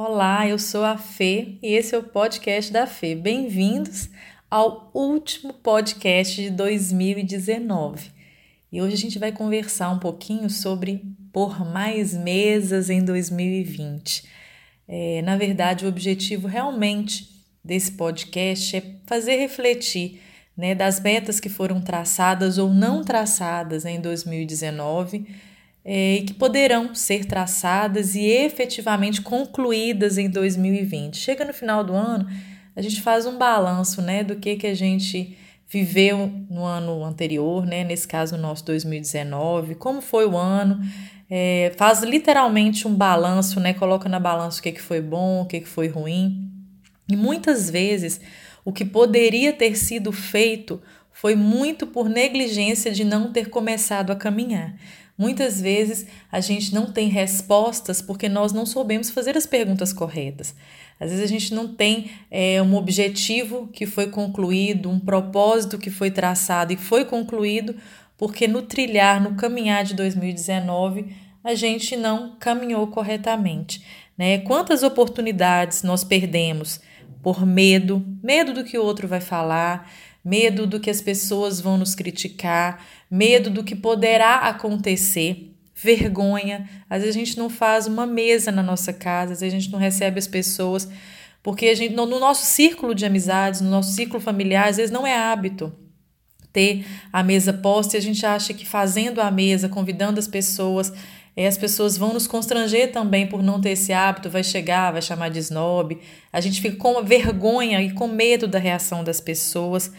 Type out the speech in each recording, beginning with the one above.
Olá, eu sou a Fê e esse é o podcast da Fê. Bem-vindos ao último podcast de 2019. E hoje a gente vai conversar um pouquinho sobre por mais mesas em 2020. É, na verdade, o objetivo realmente desse podcast é fazer refletir né, das metas que foram traçadas ou não traçadas em 2019 é, e que poderão ser traçadas e efetivamente concluídas em 2020. Chega no final do ano, a gente faz um balanço né, do que, que a gente viveu no ano anterior, né, nesse caso o nosso 2019, como foi o ano, é, faz literalmente um balanço, né, coloca na balança o que, que foi bom, o que, que foi ruim. E muitas vezes o que poderia ter sido feito foi muito por negligência de não ter começado a caminhar. Muitas vezes a gente não tem respostas porque nós não soubemos fazer as perguntas corretas. Às vezes a gente não tem é, um objetivo que foi concluído, um propósito que foi traçado e foi concluído, porque no trilhar, no caminhar de 2019, a gente não caminhou corretamente. Né? Quantas oportunidades nós perdemos por medo, medo do que o outro vai falar, medo do que as pessoas vão nos criticar, medo do que poderá acontecer, vergonha. Às vezes a gente não faz uma mesa na nossa casa, às vezes a gente não recebe as pessoas, porque a gente, no, no nosso círculo de amizades, no nosso círculo familiar, às vezes não é hábito ter a mesa posta e a gente acha que fazendo a mesa, convidando as pessoas, é, as pessoas vão nos constranger também por não ter esse hábito, vai chegar, vai chamar de snob. A gente fica com vergonha e com medo da reação das pessoas.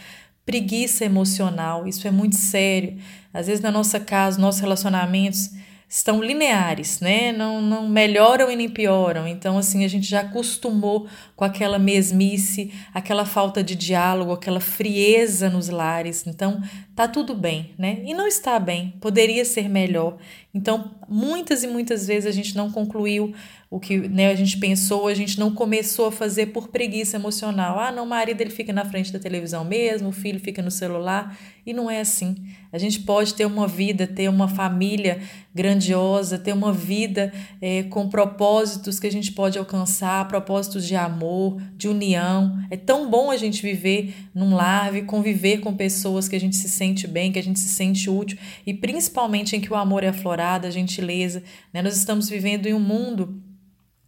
Preguiça emocional, isso é muito sério. Às vezes, na nossa casa, nossos relacionamentos estão lineares, né? Não, não melhoram e nem pioram. Então, assim, a gente já acostumou com aquela mesmice, aquela falta de diálogo, aquela frieza nos lares. Então, tá tudo bem, né? E não está bem, poderia ser melhor. Então, muitas e muitas vezes a gente não concluiu o que né, a gente pensou, a gente não começou a fazer por preguiça emocional. Ah, não, o marido ele fica na frente da televisão mesmo, o filho fica no celular. E não é assim. A gente pode ter uma vida, ter uma família grandiosa, ter uma vida é, com propósitos que a gente pode alcançar, propósitos de amor, de união. É tão bom a gente viver num lar e conviver com pessoas que a gente se sente bem, que a gente se sente útil e principalmente em que o amor é aflorado, a gentileza. Né? Nós estamos vivendo em um mundo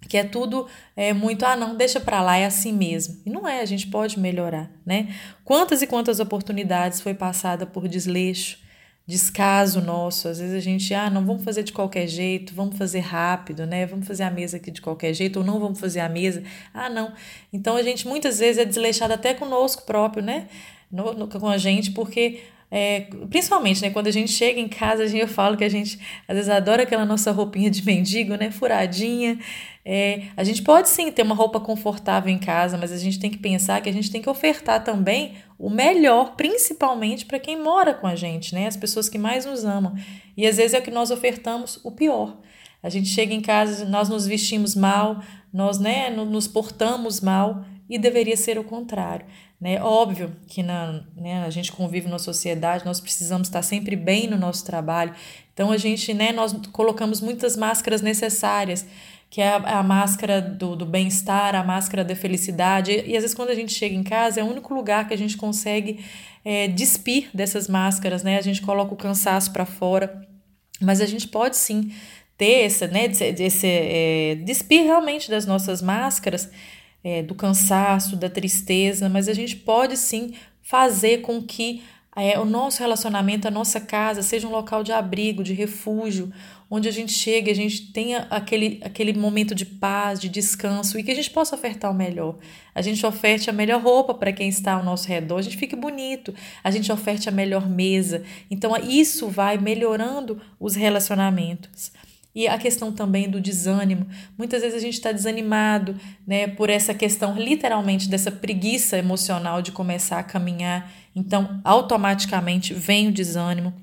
que é tudo é muito ah não deixa para lá é assim mesmo. E não é a gente pode melhorar né? Quantas e quantas oportunidades foi passada por desleixo descaso nosso? Às vezes a gente ah não vamos fazer de qualquer jeito vamos fazer rápido né? Vamos fazer a mesa aqui de qualquer jeito ou não vamos fazer a mesa. Ah não. Então a gente muitas vezes é desleixado até conosco próprio né? No, no, com a gente porque é, principalmente, né, quando a gente chega em casa, a gente, eu falo que a gente às vezes adora aquela nossa roupinha de mendigo, né, furadinha. É, a gente pode sim ter uma roupa confortável em casa, mas a gente tem que pensar que a gente tem que ofertar também o melhor, principalmente para quem mora com a gente, né, as pessoas que mais nos amam. E às vezes é o que nós ofertamos o pior. A gente chega em casa, nós nos vestimos mal, nós né, nos portamos mal e deveria ser o contrário. Né? Óbvio que na, né, a gente convive na sociedade, nós precisamos estar sempre bem no nosso trabalho. Então a gente, né, nós colocamos muitas máscaras necessárias, que é a, a máscara do, do bem-estar, a máscara da felicidade. E, e, às vezes quando a gente chega em casa é o único lugar que a gente consegue é, despir dessas máscaras, né? A gente coloca o cansaço para fora, mas a gente pode sim ter essa, né, esse, é, despir realmente das nossas máscaras é, do cansaço, da tristeza, mas a gente pode sim fazer com que é, o nosso relacionamento, a nossa casa, seja um local de abrigo, de refúgio, onde a gente chega, a gente tenha aquele, aquele momento de paz, de descanso e que a gente possa ofertar o melhor. A gente oferte a melhor roupa para quem está ao nosso redor, a gente fique bonito, a gente oferte a melhor mesa. Então, isso vai melhorando os relacionamentos. E a questão também do desânimo. Muitas vezes a gente está desanimado né, por essa questão, literalmente, dessa preguiça emocional de começar a caminhar. Então, automaticamente vem o desânimo.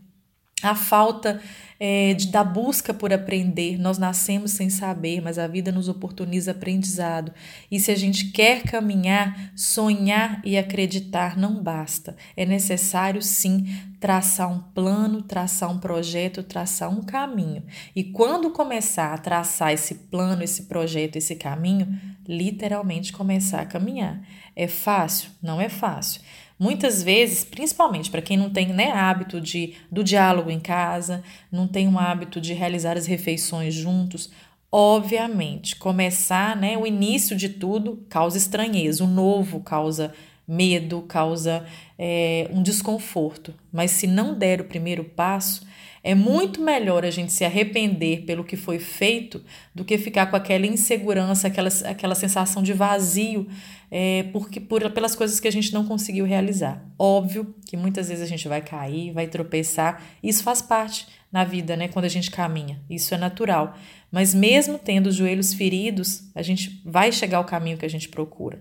A falta é, de, da busca por aprender. Nós nascemos sem saber, mas a vida nos oportuniza aprendizado. E se a gente quer caminhar, sonhar e acreditar não basta. É necessário sim traçar um plano, traçar um projeto, traçar um caminho. E quando começar a traçar esse plano, esse projeto, esse caminho, literalmente começar a caminhar. É fácil? Não é fácil. Muitas vezes, principalmente para quem não tem né, hábito de, do diálogo em casa, não tem um hábito de realizar as refeições juntos, obviamente, começar, né, o início de tudo causa estranheza, o novo causa medo, causa é, um desconforto. Mas se não der o primeiro passo, é muito melhor a gente se arrepender pelo que foi feito do que ficar com aquela insegurança, aquela, aquela sensação de vazio é, porque, por, pelas coisas que a gente não conseguiu realizar. Óbvio que muitas vezes a gente vai cair, vai tropeçar, isso faz parte na vida, né? Quando a gente caminha, isso é natural. Mas mesmo tendo os joelhos feridos, a gente vai chegar ao caminho que a gente procura.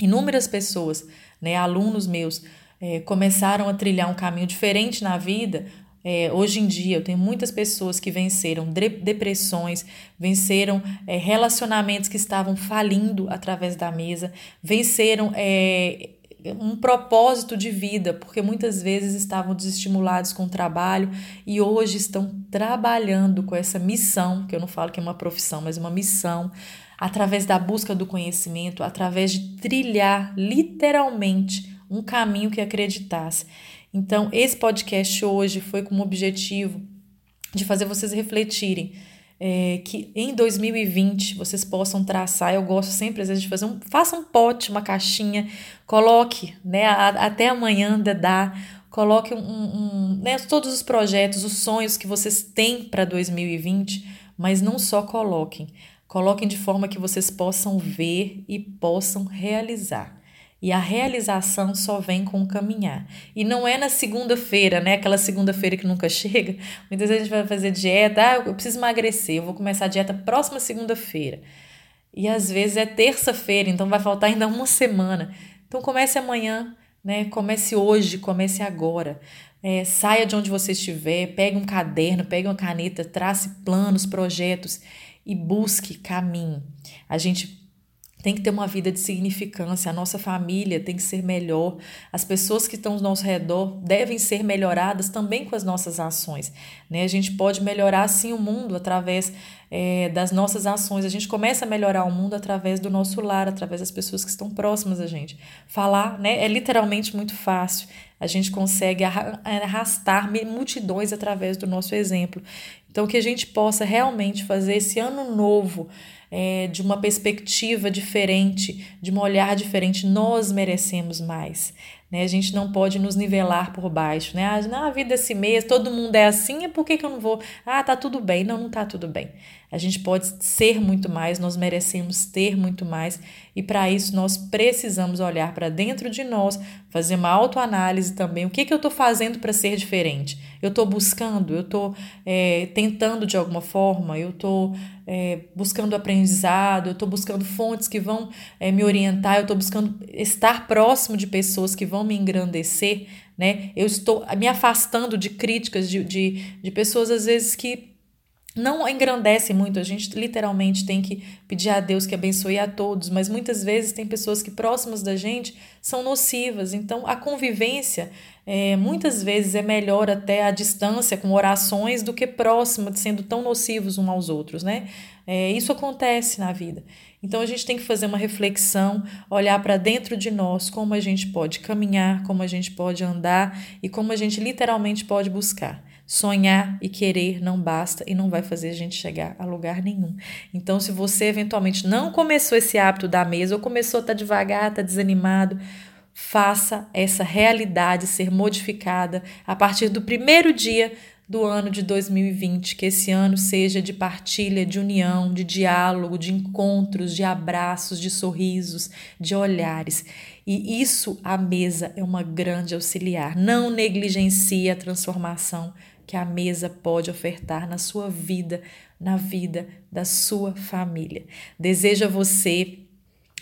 Inúmeras pessoas, né, alunos meus, é, começaram a trilhar um caminho diferente na vida. É, hoje em dia, eu tenho muitas pessoas que venceram depressões, venceram é, relacionamentos que estavam falindo através da mesa, venceram um propósito de vida, porque muitas vezes estavam desestimulados com o trabalho e hoje estão trabalhando com essa missão, que eu não falo que é uma profissão, mas uma missão, através da busca do conhecimento, através de trilhar literalmente um caminho que acreditasse. Então, esse podcast hoje foi com o objetivo de fazer vocês refletirem é, que em 2020 vocês possam traçar. Eu gosto sempre, às vezes, de fazer um. Faça um pote, uma caixinha, coloque, né? até amanhã dá. Coloque um, um, né, todos os projetos, os sonhos que vocês têm para 2020, mas não só coloquem. Coloquem de forma que vocês possam ver e possam realizar. E a realização só vem com o caminhar. E não é na segunda-feira, né? Aquela segunda-feira que nunca chega. Muitas vezes a gente vai fazer dieta, ah, eu preciso emagrecer, eu vou começar a dieta próxima segunda-feira. E às vezes é terça-feira, então vai faltar ainda uma semana. Então comece amanhã, né? Comece hoje, comece agora. É, saia de onde você estiver, pegue um caderno, pegue uma caneta, trace planos, projetos e busque caminho. A gente tem que ter uma vida de significância, a nossa família tem que ser melhor, as pessoas que estão ao nosso redor devem ser melhoradas também com as nossas ações. Né? A gente pode melhorar sim o mundo através é, das nossas ações, a gente começa a melhorar o mundo através do nosso lar, através das pessoas que estão próximas a gente. Falar né, é literalmente muito fácil, a gente consegue arrastar multidões através do nosso exemplo. Então, que a gente possa realmente fazer esse ano novo é, de uma perspectiva diferente, de um olhar diferente, nós merecemos mais. Né? A gente não pode nos nivelar por baixo. Né? Ah, a vida é assim mesmo, todo mundo é assim, por que, que eu não vou? Ah, tá tudo bem. Não, não tá tudo bem. A gente pode ser muito mais, nós merecemos ter muito mais, e para isso nós precisamos olhar para dentro de nós, fazer uma autoanálise também. O que, que eu estou fazendo para ser diferente? Eu estou buscando, eu estou é, tentando de alguma forma, eu estou é, buscando aprendizado, eu estou buscando fontes que vão é, me orientar, eu estou buscando estar próximo de pessoas que vão me engrandecer. Né? Eu estou me afastando de críticas de, de, de pessoas, às vezes, que não engrandece muito, a gente literalmente tem que pedir a Deus que abençoe a todos, mas muitas vezes tem pessoas que próximas da gente são nocivas, então a convivência é, muitas vezes é melhor até a distância com orações do que próxima, sendo tão nocivos uns aos outros, né? É, isso acontece na vida. Então a gente tem que fazer uma reflexão, olhar para dentro de nós como a gente pode caminhar, como a gente pode andar e como a gente literalmente pode buscar. Sonhar e querer não basta e não vai fazer a gente chegar a lugar nenhum. Então, se você eventualmente não começou esse hábito da mesa ou começou a tá devagar, tá desanimado, faça essa realidade ser modificada a partir do primeiro dia do ano de 2020, que esse ano seja de partilha, de união, de diálogo, de encontros, de abraços, de sorrisos, de olhares. E isso, a mesa, é uma grande auxiliar. Não negligencie a transformação que a mesa pode ofertar na sua vida, na vida da sua família. Desejo a você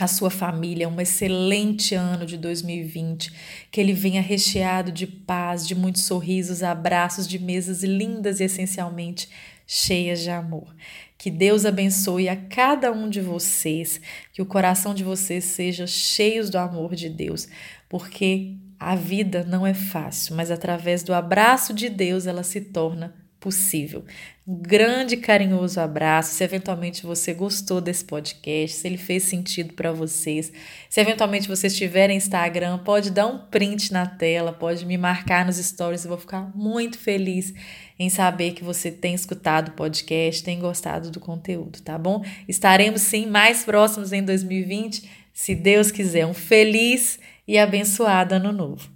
a sua família um excelente ano de 2020, que ele venha recheado de paz, de muitos sorrisos, abraços, de mesas lindas e essencialmente cheias de amor. Que Deus abençoe a cada um de vocês, que o coração de vocês seja cheio do amor de Deus, porque a vida não é fácil, mas através do abraço de Deus ela se torna possível. Grande carinhoso abraço. Se eventualmente você gostou desse podcast, se ele fez sentido para vocês, se eventualmente vocês tiverem Instagram, pode dar um print na tela, pode me marcar nos stories, eu vou ficar muito feliz em saber que você tem escutado o podcast, tem gostado do conteúdo, tá bom? Estaremos sim mais próximos em 2020, se Deus quiser. Um feliz e abençoado ano novo.